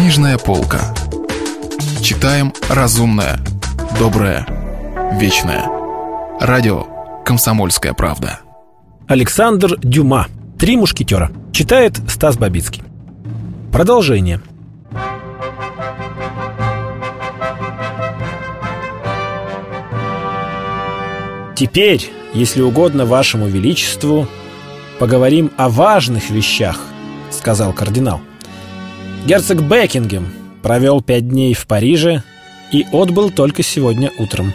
Книжная полка. Читаем разумное, доброе, вечное. Радио «Комсомольская правда». Александр Дюма. «Три мушкетера». Читает Стас Бабицкий. Продолжение. Теперь, если угодно вашему величеству, поговорим о важных вещах, сказал кардинал. Герцог Бекингем провел пять дней в Париже и отбыл только сегодня утром.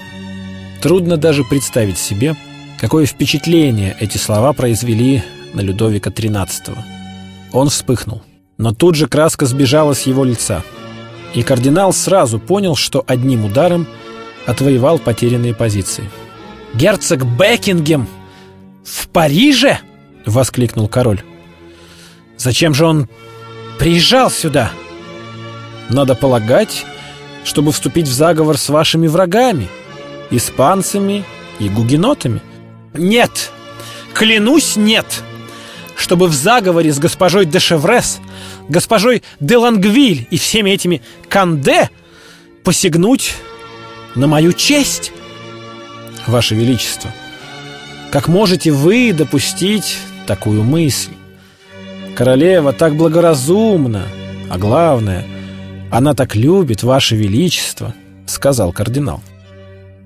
Трудно даже представить себе, какое впечатление эти слова произвели на Людовика XIII. Он вспыхнул, но тут же краска сбежала с его лица, и кардинал сразу понял, что одним ударом отвоевал потерянные позиции. «Герцог Бекингем в Париже?» — воскликнул король. «Зачем же он приезжал сюда?» «Надо полагать, чтобы вступить в заговор с вашими врагами, испанцами и гугенотами». «Нет! Клянусь, нет! Чтобы в заговоре с госпожой де Шеврес, госпожой де Лангвиль и всеми этими Канде посягнуть на мою честь!» Ваше Величество, как можете вы допустить такую мысль? Королева так благоразумна, а главное, она так любит Ваше Величество, сказал кардинал.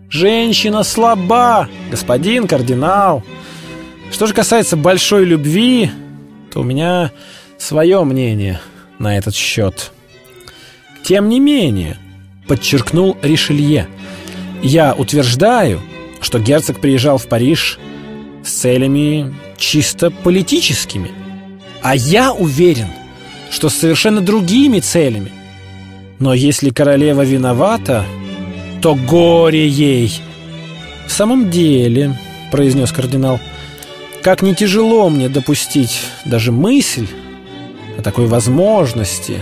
Женщина слаба, господин кардинал. Что же касается большой любви, то у меня свое мнение на этот счет. Тем не менее, подчеркнул Ришелье, я утверждаю, что герцог приезжал в Париж с целями чисто политическими. А я уверен, что с совершенно другими целями. Но если королева виновата, то горе ей. В самом деле, произнес кардинал, как не тяжело мне допустить даже мысль о такой возможности.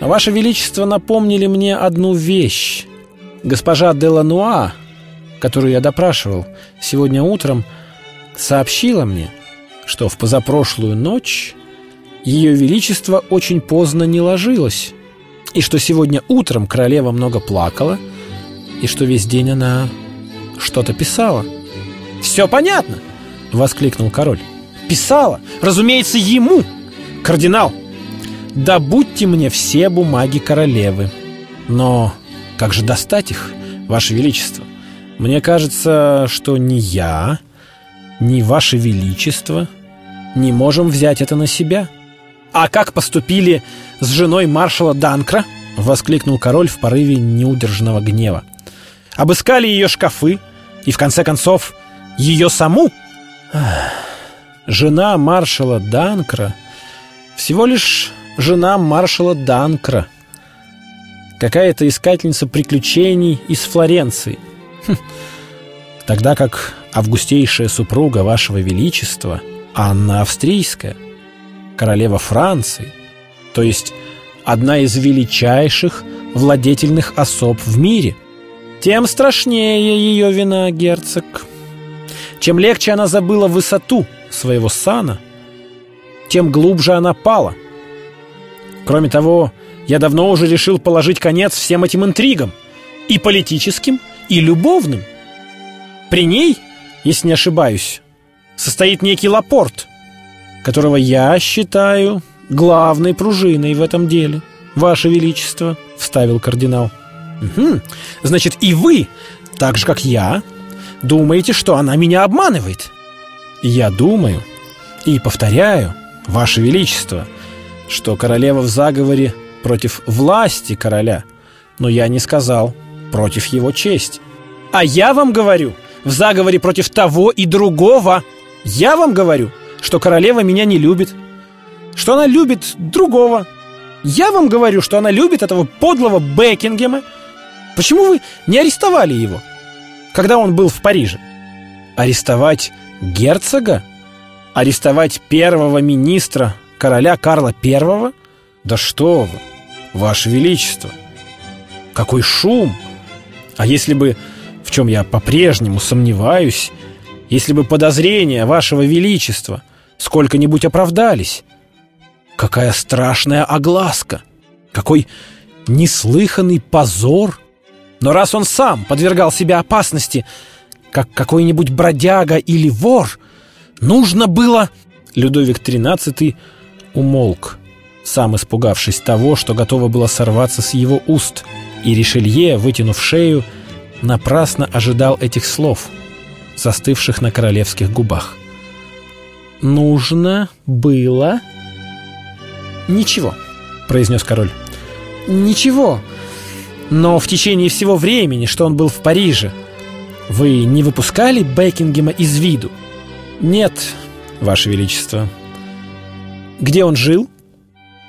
Ваше Величество напомнили мне одну вещь. Госпожа де Лануа которую я допрашивал сегодня утром, сообщила мне, что в позапрошлую ночь ее величество очень поздно не ложилось, и что сегодня утром королева много плакала, и что весь день она что-то писала. «Все понятно!» — воскликнул король. «Писала! Разумеется, ему! Кардинал, добудьте мне все бумаги королевы. Но как же достать их, ваше величество? Мне кажется, что ни я, ни Ваше Величество не можем взять это на себя. А как поступили с женой маршала Данкра? Воскликнул король в порыве неудержанного гнева. Обыскали ее шкафы и, в конце концов, ее саму? Жена маршала Данкра всего лишь жена маршала Данкра. Какая-то искательница приключений из Флоренции – Хм. Тогда как августейшая супруга вашего величества, Анна Австрийская, королева Франции, то есть одна из величайших владетельных особ в мире, тем страшнее ее вина, герцог. Чем легче она забыла высоту своего сана, тем глубже она пала. Кроме того, я давно уже решил положить конец всем этим интригам, и политическим, и любовным. При ней, если не ошибаюсь, состоит некий Лапорт, которого я считаю главной пружиной в этом деле, Ваше Величество, — вставил кардинал. Угу. Значит, и вы, так же, как я, думаете, что она меня обманывает? Я думаю и повторяю, Ваше Величество, что королева в заговоре против власти короля, но я не сказал против его чести. А я вам говорю, в заговоре против того и другого. Я вам говорю, что королева меня не любит, что она любит другого. Я вам говорю, что она любит этого подлого Бекингема. Почему вы не арестовали его, когда он был в Париже? Арестовать герцога? Арестовать первого министра короля Карла Первого? Да что вы, ваше величество! Какой шум! А если бы, в чем я по-прежнему сомневаюсь, если бы подозрения вашего величества сколько-нибудь оправдались, какая страшная огласка! Какой неслыханный позор! Но раз он сам подвергал себя опасности, как какой-нибудь бродяга или вор, нужно было... Людовик XIII умолк, сам испугавшись того, что готово было сорваться с его уст, и Ришелье, вытянув шею, напрасно ожидал этих слов, застывших на королевских губах. «Нужно было...» «Ничего», — произнес король. «Ничего. Но в течение всего времени, что он был в Париже, вы не выпускали Бекингема из виду?» «Нет, Ваше Величество». «Где он жил?»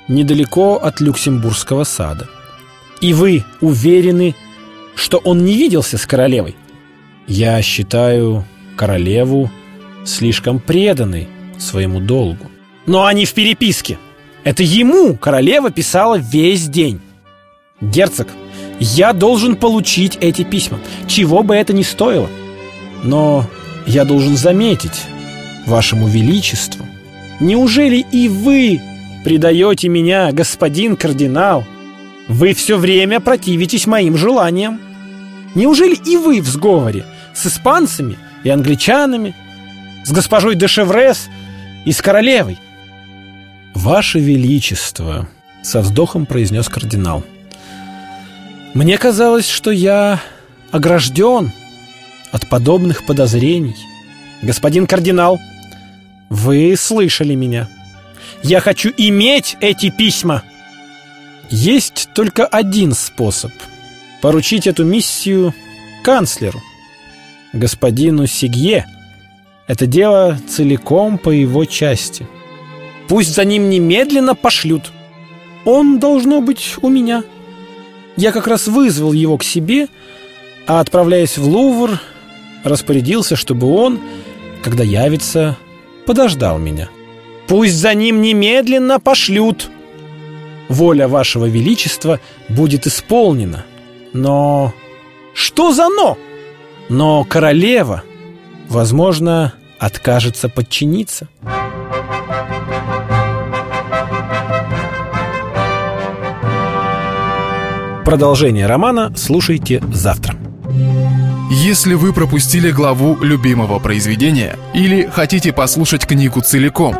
«Недалеко от Люксембургского сада». «И вы уверены, что он не виделся с королевой?» «Я считаю королеву слишком преданной своему долгу». «Но они в переписке!» Это ему королева писала весь день. Герцог, я должен получить эти письма, чего бы это ни стоило. Но я должен заметить, вашему величеству, неужели и вы предаете меня, господин кардинал? Вы все время противитесь моим желаниям. Неужели и вы в сговоре с испанцами и англичанами, с госпожой де Шеврес и с королевой? «Ваше Величество», — со вздохом произнес кардинал. «Мне казалось, что я огражден от подобных подозрений. Господин кардинал, вы слышали меня. Я хочу иметь эти письма. Есть только один способ — поручить эту миссию канцлеру, господину Сигье. Это дело целиком по его части». Пусть за ним немедленно пошлют. Он должно быть у меня. Я как раз вызвал его к себе, а отправляясь в Лувр, распорядился, чтобы он, когда явится, подождал меня. Пусть за ним немедленно пошлют. Воля вашего величества будет исполнена. Но... Что за «но»? Но королева, возможно, откажется подчиниться. Продолжение романа слушайте завтра. Если вы пропустили главу любимого произведения или хотите послушать книгу целиком,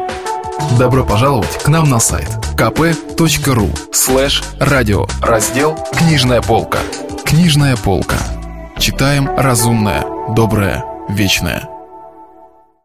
добро пожаловать к нам на сайт kp.ru слэш радио раздел «Книжная полка». Книжная полка. Читаем разумное, доброе, вечное.